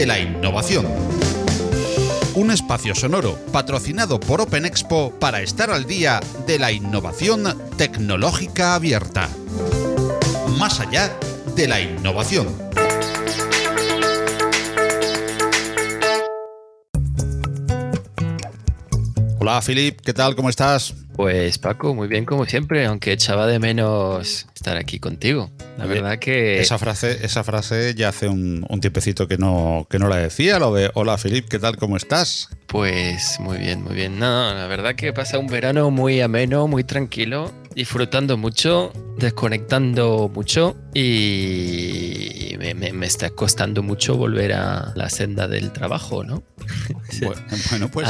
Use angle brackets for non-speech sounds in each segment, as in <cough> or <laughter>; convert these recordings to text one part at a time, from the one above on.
de la innovación. Un espacio sonoro patrocinado por Open Expo para estar al día de la innovación tecnológica abierta. Más allá de la innovación. Hola Filip, ¿qué tal? ¿Cómo estás? Pues Paco, muy bien como siempre, aunque echaba de menos estar aquí contigo. La verdad que... Esa frase, esa frase ya hace un, tiempecito que no, que no la decía, lo de hola Filip, ¿qué tal? ¿Cómo estás? Pues muy bien, muy bien. No, la verdad que pasa un verano muy ameno, muy tranquilo, disfrutando mucho, desconectando mucho y me, está costando mucho volver a la senda del trabajo, ¿no? <laughs> Bueno, pues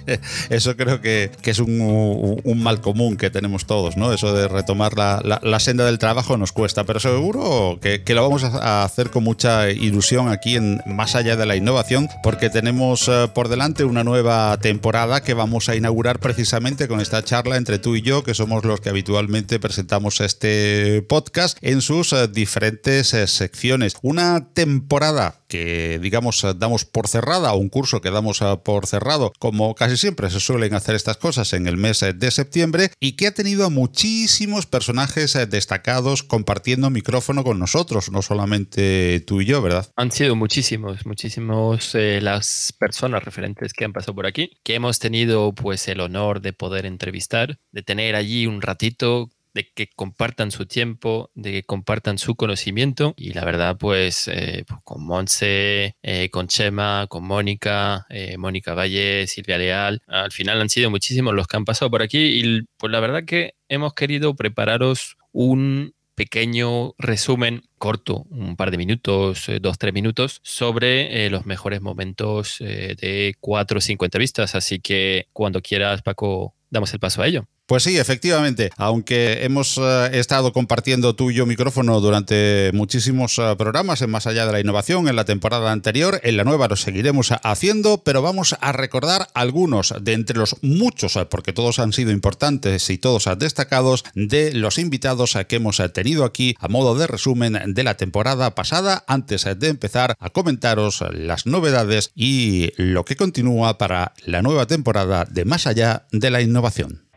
<laughs> eso creo que, es un, mal común que tenemos todos, ¿no? Eso de retomar la, senda del trabajo nos cuesta, pero seguro que, lo vamos a hacer con mucha ilusión aquí en Más allá de la innovación, porque tenemos eh, por delante una nueva temporada que vamos a inaugurar precisamente con esta charla entre tú y yo, que somos los que habitualmente presentamos este podcast en sus eh, diferentes eh, secciones. Una temporada que, digamos, damos por cerrada, un curso que damos por cerrado, como casi siempre se suelen hacer estas cosas en el mes de septiembre, y que ha tenido a muchísimos personajes destacados compartiendo micrófono con nosotros, no solamente tú y yo, ¿verdad? Han sido muchísimos, muchísimos eh, las personas referentes que han pasado por aquí, que hemos tenido pues el honor de poder entrevistar, de tener allí un ratito de que compartan su tiempo, de que compartan su conocimiento. Y la verdad, pues, eh, pues con Monse, eh, con Chema, con Mónica, eh, Mónica Valle, Silvia Leal, al final han sido muchísimos los que han pasado por aquí y pues la verdad que hemos querido prepararos un pequeño resumen corto, un par de minutos, dos, tres minutos, sobre los mejores momentos de cuatro o cinco entrevistas. Así que cuando quieras, Paco, damos el paso a ello. Pues sí, efectivamente, aunque hemos eh, estado compartiendo tú y yo micrófono durante muchísimos eh, programas en Más allá de la innovación en la temporada anterior, en la nueva lo seguiremos haciendo, pero vamos a recordar algunos de entre los muchos, eh, porque todos han sido importantes y todos destacados, de los invitados que hemos tenido aquí a modo de resumen de la temporada pasada, antes de empezar a comentaros las novedades y lo que continúa para la nueva temporada de Más allá de la innovación.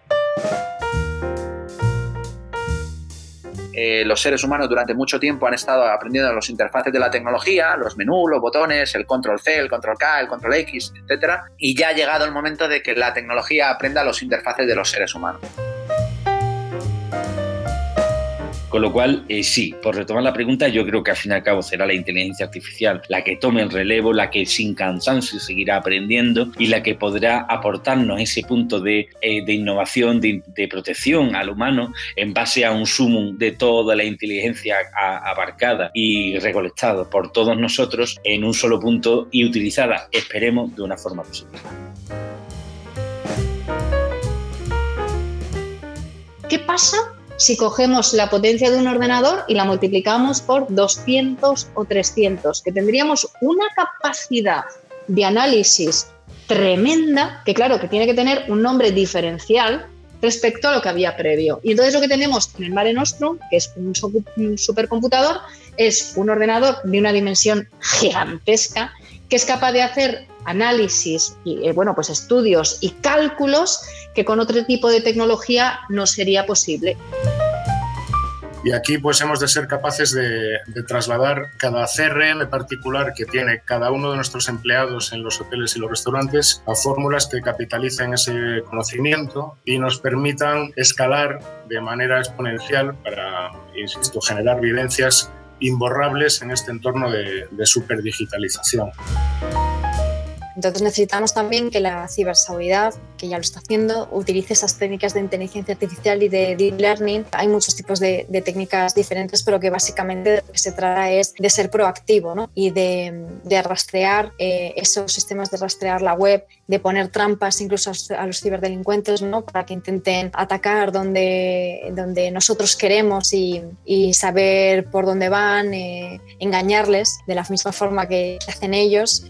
Eh, los seres humanos durante mucho tiempo han estado aprendiendo los interfaces de la tecnología, los menús, los botones, el control C, el control K, el control X, etc. Y ya ha llegado el momento de que la tecnología aprenda los interfaces de los seres humanos. Con lo cual, eh, sí, por retomar la pregunta, yo creo que al fin y al cabo será la inteligencia artificial la que tome el relevo, la que sin cansancio seguirá aprendiendo y la que podrá aportarnos ese punto de, eh, innovación, de, protección al humano en base a un sumum de toda la inteligencia abarcada y recolectada por todos nosotros en un solo punto y utilizada, esperemos, de una forma positiva. ¿Qué pasa si cogemos la potencia de un ordenador y la multiplicamos por 200 o 300, que tendríamos una capacidad de análisis tremenda, que claro, que tiene que tener un nombre diferencial respecto a lo que había previo. Y entonces lo que tenemos en el Mare Nostrum, que es un, supercomputador, es un ordenador de una dimensión gigantesca que es capaz de hacer análisis y eh, bueno, pues estudios y cálculos que con otro tipo de tecnología no sería posible. Y aquí pues hemos de ser capaces de, trasladar cada CRM particular que tiene cada uno de nuestros empleados en los hoteles y los restaurantes a fórmulas que capitalicen ese conocimiento y nos permitan escalar de manera exponencial para, insisto, generar vivencias imborrables en este entorno de, de superdigitalización. Entonces necesitamos también que la ciberseguridad, que ya lo está haciendo, utilice esas técnicas de inteligencia artificial y de deep learning. Hay muchos tipos de, técnicas diferentes, pero que básicamente lo que se trata es de ser proactivo ¿no? y de, rastrear eh, esos sistemas de rastrear la web, de poner trampas incluso a los ciberdelincuentes ¿no? para que intenten atacar donde, donde nosotros queremos y, saber por dónde van, eh, engañarles de la misma forma que hacen ellos.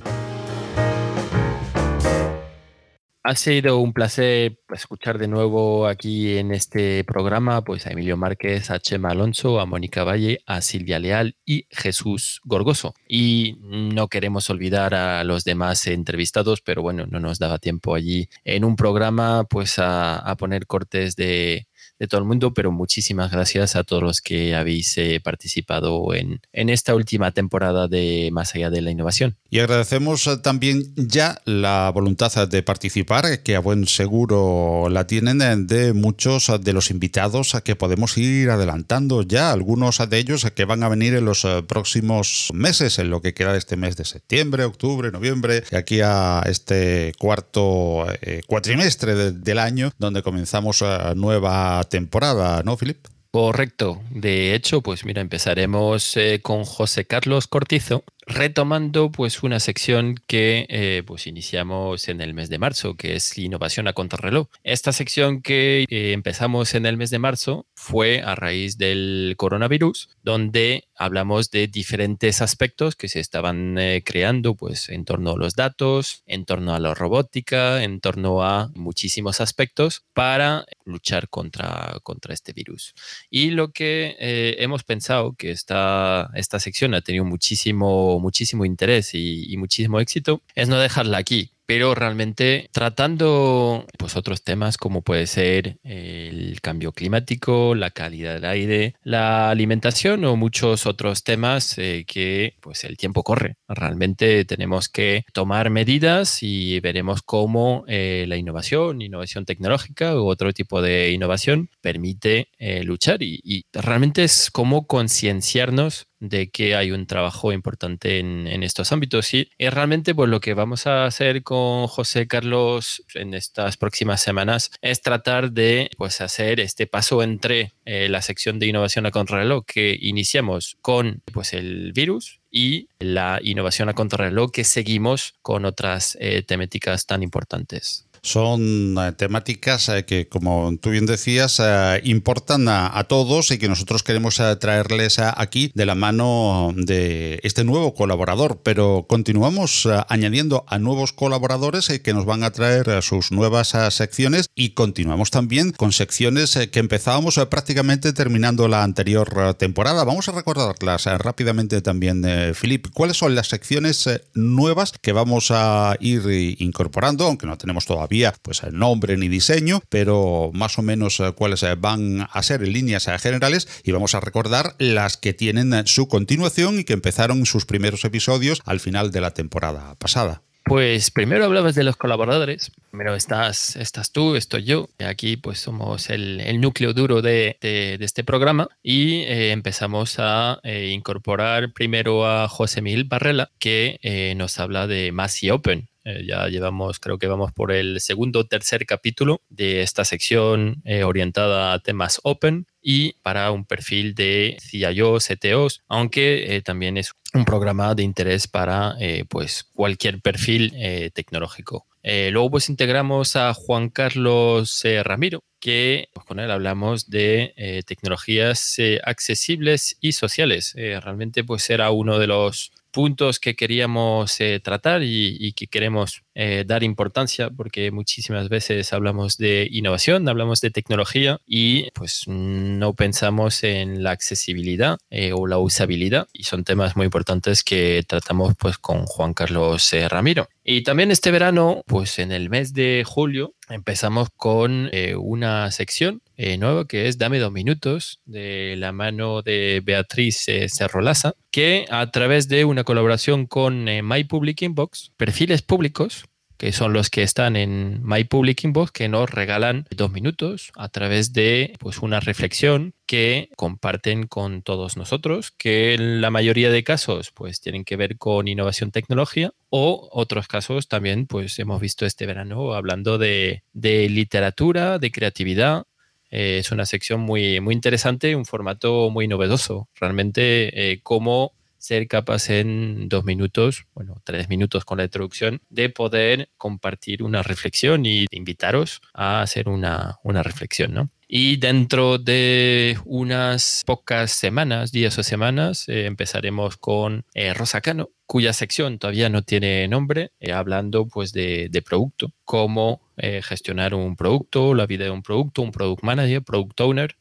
Ha sido un placer escuchar de nuevo aquí en este programa pues a Emilio Márquez, a Chema Alonso, a Mónica Valle, a Silvia Leal y Jesús Gorgoso. Y no queremos olvidar a los demás entrevistados, pero bueno, no nos daba tiempo allí en un programa pues a poner cortes de, de todo el mundo, pero muchísimas gracias a todos los que habéis eh, participado en, en esta última temporada de Más allá de la innovación. Y agradecemos eh, también ya la voluntad de participar, que a buen seguro la tienen eh, de muchos de los invitados a que podemos ir adelantando ya, algunos de ellos que van a venir en los próximos meses, en lo que queda de este mes de septiembre, octubre, noviembre, y aquí a este cuarto cuatrimestre del año, donde comenzamos nueva temporada, ¿no, Filip? Correcto. De hecho, pues mira, empezaremos eh, con José Carlos Cortizo, retomando pues una sección que eh, pues iniciamos en el mes de marzo, que es innovación a contrarreloj. Esta sección que eh, empezamos en el mes de marzo fue a raíz del coronavirus, donde hablamos de diferentes aspectos que se estaban eh, creando pues en torno a los datos, en torno a la robótica, en torno a muchísimos aspectos para luchar contra, contra este virus. Y lo que hemos pensado que esta, esta sección ha tenido muchísimo muchísimo interés y, muchísimo éxito, es no dejarla aquí, pero realmente tratando pues otros temas como puede ser el cambio climático, la calidad del aire, la alimentación o muchos otros temas eh, que pues el tiempo corre. Realmente tenemos que tomar medidas y veremos cómo eh, la innovación, innovación tecnológica u otro tipo de innovación permite eh, luchar y, y realmente es como concienciarnos de que hay un trabajo importante en, estos ámbitos. Y, realmente pues lo que vamos a hacer con José Carlos en estas próximas semanas es tratar de pues hacer este paso entre eh, la sección de innovación a contrarreloj que iniciamos con pues el virus y la innovación a contrarreloj que seguimos con otras eh, temáticas tan importantes son eh, temáticas eh, que, como tú bien decías, eh, importan a, todos y que nosotros queremos traerles aquí de la mano de este nuevo colaborador. Pero continuamos añadiendo a nuevos colaboradores que nos van a traer sus nuevas secciones y continuamos también con secciones que empezábamos prácticamente terminando la anterior temporada. Vamos a recordarlas rápidamente también, Filip. ¿Cuáles son las secciones nuevas que vamos a ir incorporando, aunque no tenemos todavía pues el nombre ni diseño, pero más o menos eh, cuáles eh, van a ser en líneas eh, generales y vamos a recordar las que tienen su continuación y que empezaron sus primeros episodios al final de la temporada pasada. Pues primero hablabas de los colaboradores. Primero estás, estás tú, estoy yo. Aquí pues somos el, núcleo duro de, este programa y empezamos a incorporar primero a José Mil Barrela que nos habla de Masi Open. Eh, ya llevamos, creo que vamos por el segundo o tercer capítulo de esta sección eh, orientada a temas open y para un perfil de CIO, CTOs, aunque eh, también es un programa de interés para pues cualquier perfil tecnológico. luego pues integramos a Juan Carlos Ramiro, que pues, con él hablamos de tecnologías accesibles y sociales. realmente pues era uno de los puntos que queríamos eh, tratar y, que queremos eh, dar importancia porque muchísimas veces hablamos de innovación, hablamos de tecnología y pues no pensamos en la accesibilidad eh, o la usabilidad y son temas muy importantes que tratamos pues con Juan Carlos Ramiro. Y también este verano, pues en el mes de julio, empezamos con una sección nueva que es Dame dos minutos de la mano de Beatriz Cerrolaza, que a través de una colaboración con eh, My Public Inbox, perfiles públicos, que son los que están en My Public Inbox, que nos regalan dos minutos a través de pues, una reflexión que comparten con todos nosotros, que en la mayoría de casos pues tienen que ver con innovación tecnología o otros casos también pues hemos visto este verano hablando de, de literatura, de creatividad, eh, es una sección muy, muy interesante, un formato muy novedoso. Realmente, eh, cómo ser capaz en dos minutos, bueno, tres minutos con la introducción, de poder compartir una reflexión y invitaros a hacer una, una reflexión, ¿no? Y dentro de unas pocas semanas, días o semanas, eh, empezaremos con eh, Rosa Cano, cuya sección todavía no tiene nombre, eh, hablando pues de, producto, cómo gestionar un producto, la vida de un producto, un product manager, product owner.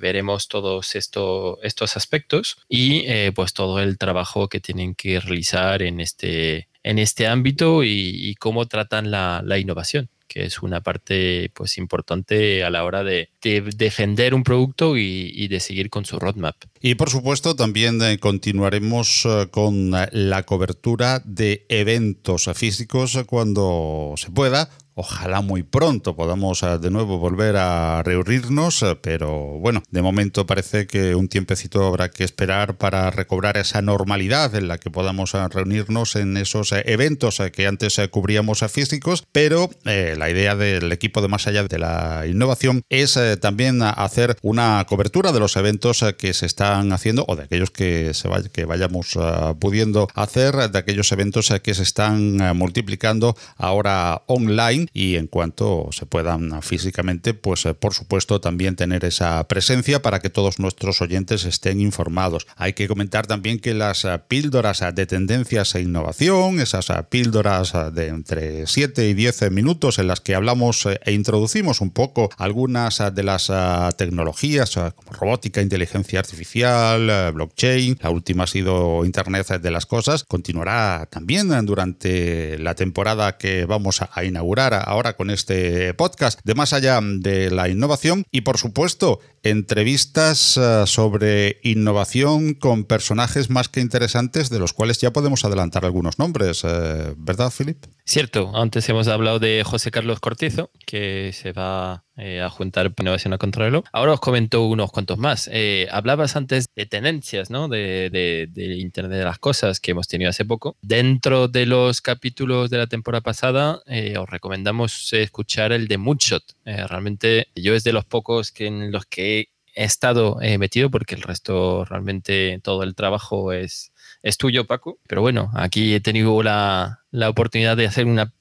veremos todos esto, estos aspectos y pues todo el trabajo que tienen que realizar en este, en este ámbito y, cómo tratan la innovación que es una parte pues importante a la hora de, defender un producto y, de seguir con su roadmap. Y por supuesto también eh, continuaremos eh, con la cobertura de eventos físicos cuando se pueda Ojalá muy pronto podamos eh, de nuevo volver a reunirnos, eh, pero bueno, de momento parece que un tiempecito habrá que esperar para recobrar esa normalidad en la que podamos eh, reunirnos en esos eventos que antes cubríamos físicos, pero la idea del equipo de más allá de la innovación es también hacer una cobertura de los eventos que se están haciendo o de aquellos que, se que vayamos pudiendo hacer, de aquellos eventos que se están multiplicando ahora online y en cuanto se puedan físicamente, pues eh, por supuesto también tener esa presencia para que todos nuestros oyentes estén informados. Hay que comentar también que las eh, píldoras de tendencias e innovación, esas eh, píldoras de entre 7 y 10 minutos en las que hablamos e introducimos un poco algunas de las tecnologías como robótica, inteligencia artificial, blockchain, la última ha sido Internet de las Cosas, continuará también durante la temporada que vamos a inaugurar ahora con este podcast de Más allá de la innovación y por supuesto entrevistas eh, sobre innovación con personajes más que interesantes de los cuales ya podemos adelantar algunos nombres, eh, ¿verdad, Philip? Cierto, antes hemos hablado de José Carlos Cortizo, que se va eh, a juntar innovación a control. Ahora os comento unos cuantos más. hablabas antes de tenencias, ¿no? De, de, Internet de las Cosas que hemos tenido hace poco. Dentro de los capítulos de la temporada pasada, os recomendamos escuchar el de Moonshot. realmente yo es de los pocos que en los que he estado eh, metido porque el resto realmente todo el trabajo es, es tuyo, Paco. Pero bueno, aquí he tenido la, la oportunidad de hacer una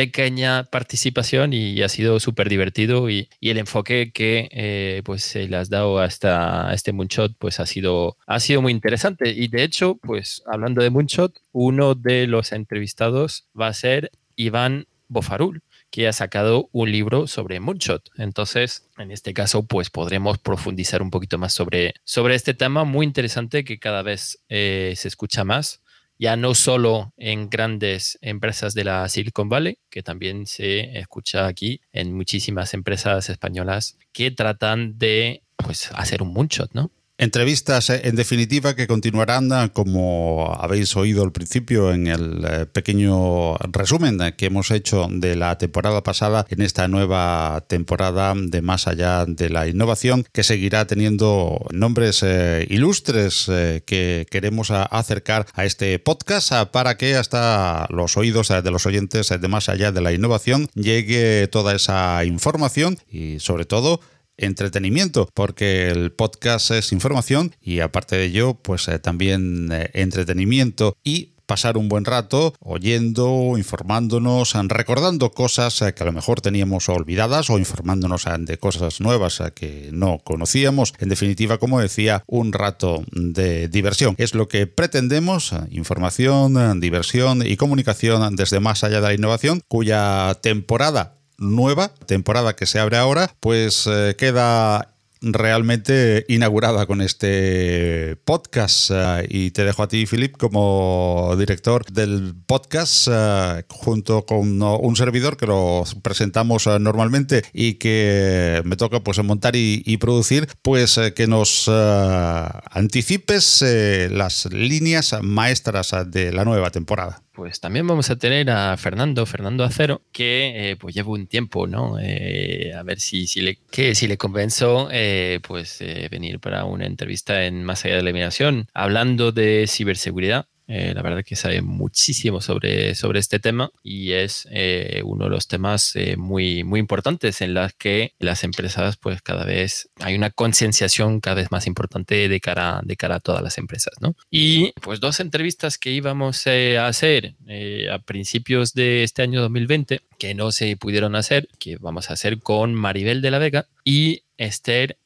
pequeña participación y ha sido súper divertido y, el enfoque que eh, pues se le has dado a, esta, este Moonshot pues ha sido, ha sido muy interesante y de hecho pues hablando de Moonshot uno de los entrevistados va a ser Iván Bofarul que ha sacado un libro sobre Moonshot. Entonces, en este caso, pues podremos profundizar un poquito más sobre, sobre este tema muy interesante que cada vez eh, se escucha más, ya no solo en grandes empresas de la Silicon Valley, que también se escucha aquí en muchísimas empresas españolas que tratan de pues, hacer un Moonshot, ¿no? Entrevistas, eh, en definitiva, que continuarán, eh, como habéis oído al principio en el eh, pequeño resumen que hemos hecho de la temporada pasada, en esta nueva temporada de Más allá de la innovación, que seguirá teniendo nombres ilustres que queremos acercar a este podcast para que hasta los oídos de los oyentes de Más allá de la innovación llegue toda esa información y sobre todo entretenimiento, porque el podcast es información y aparte de ello, pues eh, también eh, entretenimiento y pasar un buen rato oyendo, informándonos, recordando cosas eh, que a lo mejor teníamos olvidadas o informándonos de cosas nuevas que no conocíamos. En definitiva, como decía, un rato de diversión. Es lo que pretendemos, información, diversión y comunicación desde más allá de la innovación, cuya temporada nueva, temporada que se abre ahora, pues eh, queda realmente inaugurada con este podcast eh, y te dejo a ti, Philip, como director del podcast eh, junto con un servidor que lo presentamos normalmente y que me toca pues montar y producir, pues que nos anticipes las líneas maestras de la nueva temporada pues también vamos a tener a Fernando, Fernando Acero, que eh, pues lleva un tiempo, ¿no? Eh, a ver si, si, le, que, si le convenzo, eh, pues venir para una entrevista en Más allá de la eliminación, hablando de ciberseguridad. Eh, la verdad que sabe muchísimo sobre, sobre este tema y es eh, uno de los temas eh, muy, muy importantes en las que las empresas, pues cada vez hay una concienciación cada vez más importante de cara, de cara a todas las empresas, ¿no? Y pues dos entrevistas que íbamos a hacer a principios de este año 2020 que no se pudieron hacer, que vamos a hacer con Maribel de la Vega y Esther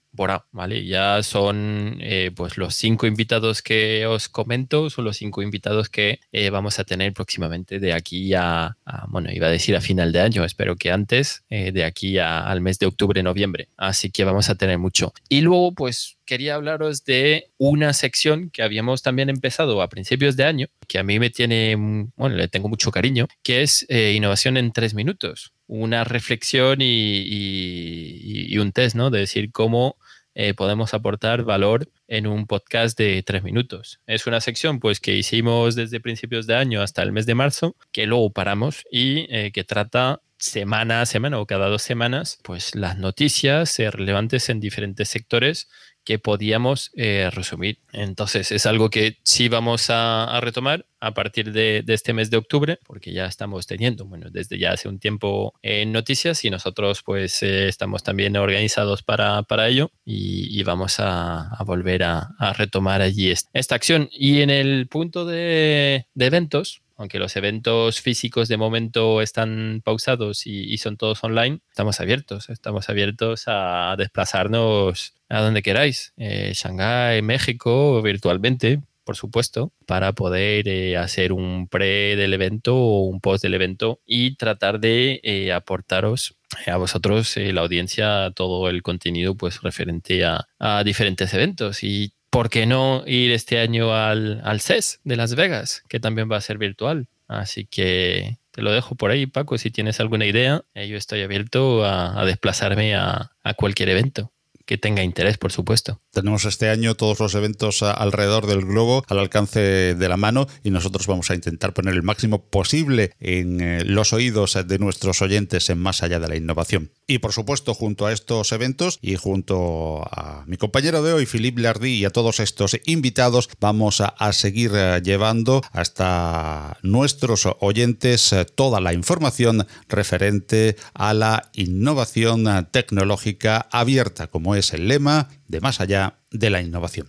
¿vale? Ya son eh, pues los cinco invitados que os comento, son los cinco invitados que eh, vamos a tener próximamente de aquí a, bueno, iba a decir a final de año, espero que antes, eh, de aquí al mes de octubre, noviembre. Así que vamos a tener mucho. Y luego, pues quería hablaros de una sección que habíamos también empezado a principios de año, que a mí me tiene, bueno, le tengo mucho cariño, que es innovación en tres minutos una reflexión y, un test, ¿no? De decir cómo eh, podemos aportar valor en un podcast de tres minutos. Es una sección pues que hicimos desde principios de año hasta el mes de marzo, que luego paramos y eh, que trata semana a semana o cada dos semanas, pues las noticias relevantes en diferentes sectores que podíamos eh, resumir. Entonces es algo que sí vamos a, retomar a partir de, este mes de octubre, porque ya estamos teniendo, bueno, desde ya hace un tiempo en noticias y nosotros pues eh, estamos también organizados para, para ello y, vamos a, volver a, retomar allí esta, acción. Y en el punto de, de eventos, aunque los eventos físicos de momento están pausados y, son todos online, estamos abiertos, estamos abiertos a desplazarnos a donde queráis, eh, Shanghái, México, virtualmente, por supuesto, para poder eh, hacer un pre del evento o un post del evento y tratar de eh, aportaros a vosotros, la audiencia, todo el contenido pues referente a, a diferentes eventos. Y ¿por qué no ir este año al, CES de Las Vegas, que también va a ser virtual? Así que te lo dejo por ahí, Paco, si tienes alguna idea. Eh, yo estoy abierto a, desplazarme a cualquier evento que tenga interés, por supuesto. Tenemos este año todos los eventos alrededor del globo al alcance de la mano y nosotros vamos a intentar poner el máximo posible en eh, los oídos de nuestros oyentes en más allá de la innovación. Y por supuesto, junto a estos eventos y junto a mi compañero de hoy, Philippe Lardy, y a todos estos invitados, vamos a, seguir eh, llevando hasta nuestros oyentes eh, toda la información referente a la innovación tecnológica abierta, como es el lema de más allá de la innovación.